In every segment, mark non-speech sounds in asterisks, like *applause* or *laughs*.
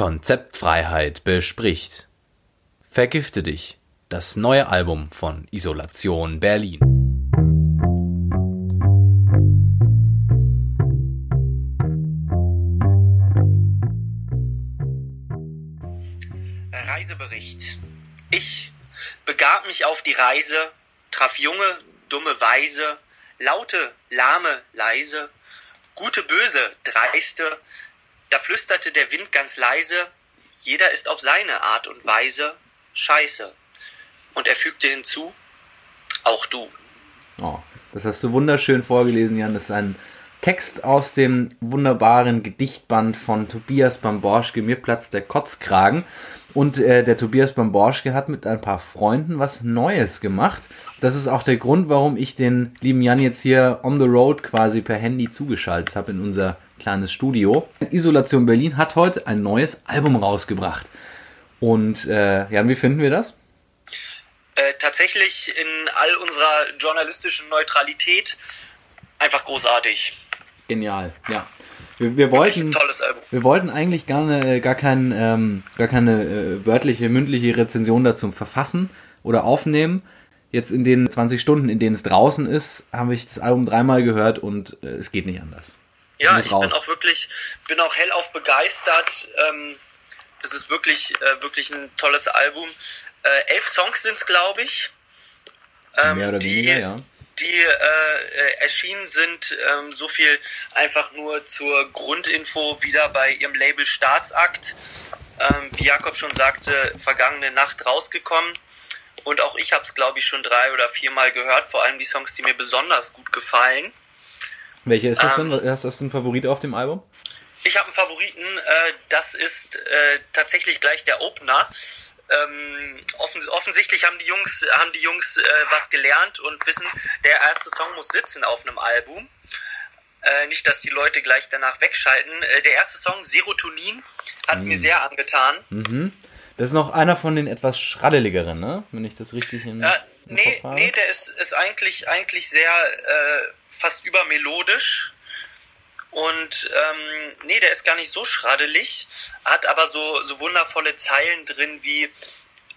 Konzeptfreiheit bespricht. Vergifte dich. Das neue Album von Isolation Berlin. Reisebericht. Ich begab mich auf die Reise, traf junge, dumme Weise, laute, lahme, leise, gute, böse, dreiste, da flüsterte der Wind ganz leise, jeder ist auf seine Art und Weise scheiße. Und er fügte hinzu, auch du. Oh, das hast du wunderschön vorgelesen, Jan. Das ist ein Text aus dem wunderbaren Gedichtband von Tobias Bamborschke, Mir platzt der Kotzkragen. Und äh, der Tobias Bamborschke hat mit ein paar Freunden was Neues gemacht. Das ist auch der Grund, warum ich den lieben Jan jetzt hier on the road quasi per Handy zugeschaltet habe in unser kleines Studio. Isolation Berlin hat heute ein neues Album rausgebracht. Und äh, Jan, wie finden wir das? Äh, tatsächlich in all unserer journalistischen Neutralität einfach großartig. Genial, ja. Wir, wir wollten, wir wollten eigentlich gar, ne, gar, kein, ähm, gar keine äh, wörtliche, mündliche Rezension dazu verfassen oder aufnehmen. Jetzt in den 20 Stunden, in denen es draußen ist, habe ich das Album dreimal gehört und äh, es geht nicht anders. Ja, ich raus. bin auch wirklich, bin auch hellauf begeistert. Ähm, es ist wirklich, äh, wirklich ein tolles Album. Äh, elf Songs sind es, glaube ich. Ähm, Mehr oder die, weniger, ja die äh, erschienen sind. Ähm, so viel einfach nur zur Grundinfo wieder bei ihrem Label Staatsakt. Ähm, wie Jakob schon sagte, vergangene Nacht rausgekommen. Und auch ich habe es, glaube ich, schon drei oder viermal gehört. Vor allem die Songs, die mir besonders gut gefallen. Welche ist das ähm, denn? Hast du einen Favorit auf dem Album? Ich habe einen Favoriten. Äh, das ist äh, tatsächlich gleich der Opener ähm, offens offensichtlich haben die Jungs, haben die Jungs äh, was gelernt und wissen, der erste Song muss sitzen auf einem Album. Äh, nicht, dass die Leute gleich danach wegschalten. Äh, der erste Song, Serotonin, hat es mhm. mir sehr angetan. Mhm. Das ist noch einer von den etwas schraddeligeren, ne? Wenn ich das richtig in. Äh, nee, nee, der ist, ist eigentlich, eigentlich sehr äh, fast übermelodisch. Und ähm, nee, der ist gar nicht so schraddelig, hat aber so, so wundervolle Zeilen drin wie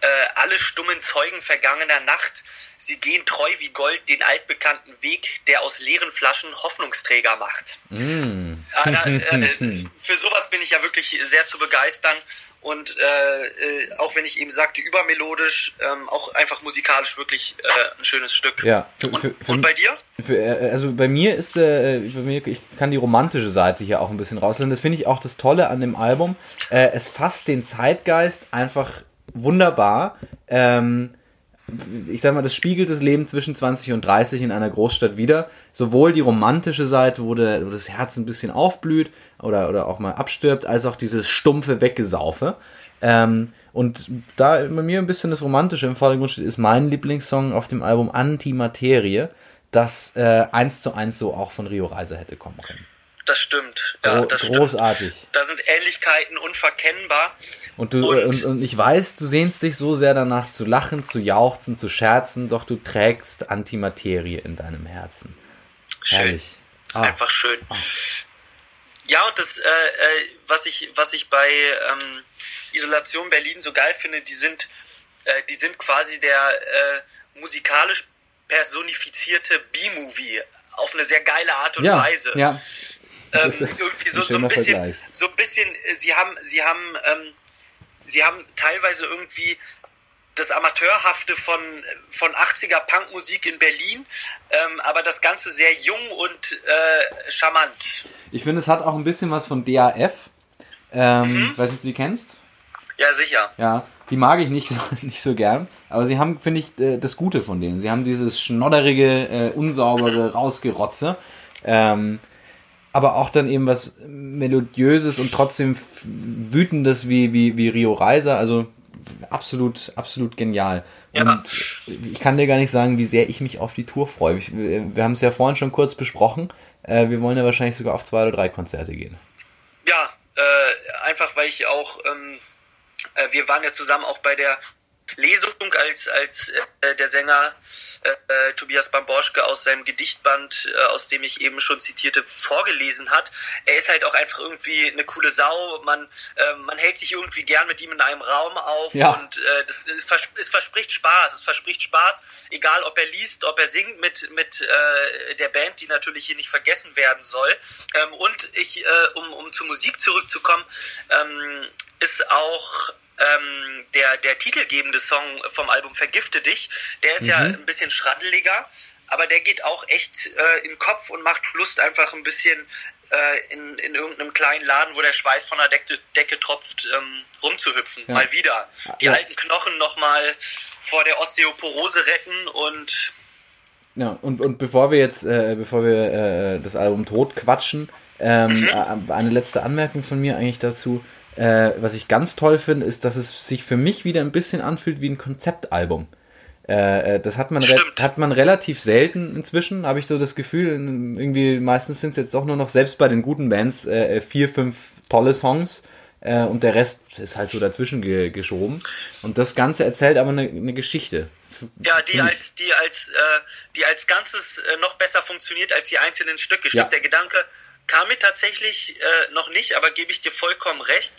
äh, alle stummen Zeugen vergangener Nacht, sie gehen treu wie Gold den altbekannten Weg, der aus leeren Flaschen Hoffnungsträger macht. Mm. äh, äh, *laughs* für sowas bin ich ja wirklich sehr zu begeistern. Und äh, äh, auch wenn ich eben sagte, übermelodisch, ähm, auch einfach musikalisch wirklich äh, ein schönes Stück. Ja. Für, und, für, und, bei dir? Für, äh, also bei mir ist äh, bei mir, ich kann die romantische Seite hier auch ein bisschen rauslassen. Das finde ich auch das Tolle an dem Album. Äh, es fasst den Zeitgeist einfach wunderbar. Ähm, ich sag mal, das spiegelt das Leben zwischen 20 und 30 in einer Großstadt wieder. Sowohl die romantische Seite, wo, der, wo das Herz ein bisschen aufblüht, oder, oder auch mal abstirbt, als auch dieses stumpfe Weggesaufe. Ähm, und da bei mir ein bisschen das Romantische im Vordergrund steht, ist mein Lieblingssong auf dem Album Antimaterie, das äh, eins zu eins so auch von Rio Reiser hätte kommen können. Das stimmt. Ja, Gro das großartig. Stimmt. Da sind Ähnlichkeiten unverkennbar. Und, du, und, und, und, ich weiß, du sehnst dich so sehr danach zu lachen, zu jauchzen, zu scherzen, doch du trägst Antimaterie in deinem Herzen. Schön. Herrlich. Ah. Einfach schön. Ah. Ja, und das, äh, äh, was ich, was ich bei ähm, Isolation Berlin so geil finde, die sind, äh, die sind quasi der äh, musikalisch personifizierte B-Movie auf eine sehr geile Art und ja, Weise. Ja. Ähm, irgendwie so, so ein bisschen, Vergleich. so ein bisschen, äh, sie haben, sie haben, ähm, sie haben teilweise irgendwie das Amateurhafte von, von 80er Punkmusik in Berlin, ähm, aber das Ganze sehr jung und äh, charmant. Ich finde, es hat auch ein bisschen was von DAF. Ähm, mhm. Weiß nicht, ob du die kennst? Ja, sicher. Ja, die mag ich nicht *laughs* so, nicht so gern, aber sie haben, finde ich, äh, das Gute von denen. Sie haben dieses schnodderige, äh, unsaubere Rausgerotze. Ähm, aber auch dann eben was Melodiöses und trotzdem wütendes wie, wie, wie Rio Reiser. Also absolut, absolut genial. Ja. Und ich kann dir gar nicht sagen, wie sehr ich mich auf die Tour freue. Ich, wir haben es ja vorhin schon kurz besprochen. Äh, wir wollen ja wahrscheinlich sogar auf zwei oder drei Konzerte gehen. Ja, äh, einfach weil ich auch, ähm, äh, wir waren ja zusammen auch bei der Lesung, als, als äh, der Sänger äh, äh, Tobias Bamborschke aus seinem Gedichtband, äh, aus dem ich eben schon zitierte, vorgelesen hat. Er ist halt auch einfach irgendwie eine coole Sau. Man, äh, man hält sich irgendwie gern mit ihm in einem Raum auf Ja. und äh, das, es, vers es verspricht Spaß. Es verspricht Spaß, egal ob er liest, ob er singt mit, mit äh, der Band, die natürlich hier nicht vergessen werden soll. Ähm, und ich, um, um zur Musik zurückzukommen, ähm, ist auch ähm, der, der titelgebende Song vom Album Vergifte dich, der ist ja ein bisschen schraddeliger, aber der geht auch echt äh, in den Kopf und macht Lust, einfach ein bisschen äh, in, in irgendeinem kleinen Laden, wo der Schweiß von der Decke, Decke tropft, ähm, rumzuhüpfen. Ja. Mal wieder. Die Ja. alten Knochen nochmal vor der Osteoporose retten und Ja, und, und bevor wir jetzt, äh, bevor wir äh, das Album tot quatschen, ähm, äh, eine letzte Anmerkung von mir eigentlich dazu. Äh, was ich ganz toll finde, ist, dass es sich für mich wieder ein bisschen anfühlt wie ein Konzeptalbum. Äh, äh, das hat man, hat man relativ selten inzwischen, habe ich so das Gefühl. Irgendwie meistens sind es jetzt doch nur noch, selbst bei den guten Bands, äh, vier, fünf tolle Songs äh, und der Rest ist halt so dazwischen ge geschoben. Und das Ganze erzählt aber eine, eine Geschichte. Ja, die als, die als, äh, die als Ganzes äh, noch besser funktioniert als die einzelnen Stücke. Stimmt, Ja. der Gedanke kam mir tatsächlich äh, noch nicht, aber gebe ich dir vollkommen recht.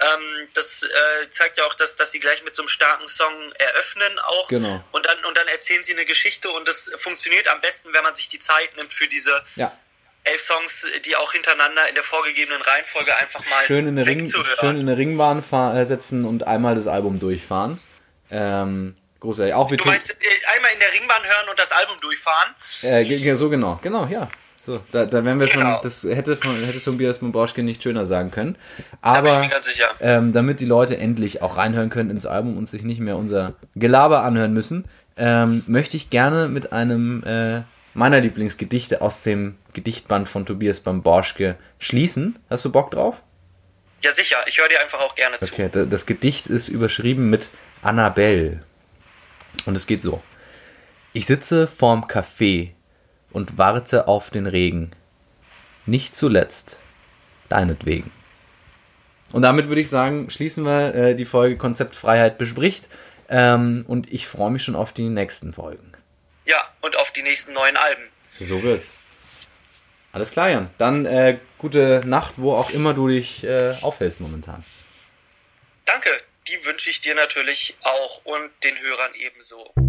Ähm, das äh, zeigt ja auch, dass, dass sie gleich mit so einem starken Song eröffnen auch. Genau. Und dann, und dann erzählen sie eine Geschichte und das funktioniert am besten, wenn man sich die Zeit nimmt für diese Ja, elf Songs, die auch hintereinander in der vorgegebenen Reihenfolge einfach mal schön in eine, Ring, schön in eine Ringbahn äh, setzen und einmal das Album durchfahren. Ähm, großartig. Auch Du meinst, äh, einmal in der Ringbahn hören und das Album durchfahren? äh, so genau, genau, ja. So, da, da wären wir Genau. schon, das hätte, von- hätte Tobias Momborschke nicht schöner sagen können. Aber ähm, damit die Leute endlich auch reinhören können ins Album und sich nicht mehr unser Gelaber anhören müssen, ähm, möchte ich gerne mit einem äh, meiner Lieblingsgedichte aus dem Gedichtband von Tobias Bamborschke schließen. Hast du Bock drauf? Ja, sicher. Ich höre dir einfach auch gerne zu. Okay, da- das Gedicht ist überschrieben mit Annabelle. Und es geht so. Ich sitze vorm Café und warte auf den Regen. Nicht zuletzt deinetwegen. Und damit würde ich sagen, schließen wir äh, die Folge Konzept Freiheit bespricht. Ähm, und ich freue mich schon auf die nächsten Folgen. Ja, und auf die nächsten neuen Alben. So wird's. Alles klar, Jan. Dann äh, gute Nacht, wo auch immer du dich äh, aufhältst momentan. Danke, die wünsche ich dir natürlich auch und den Hörern ebenso.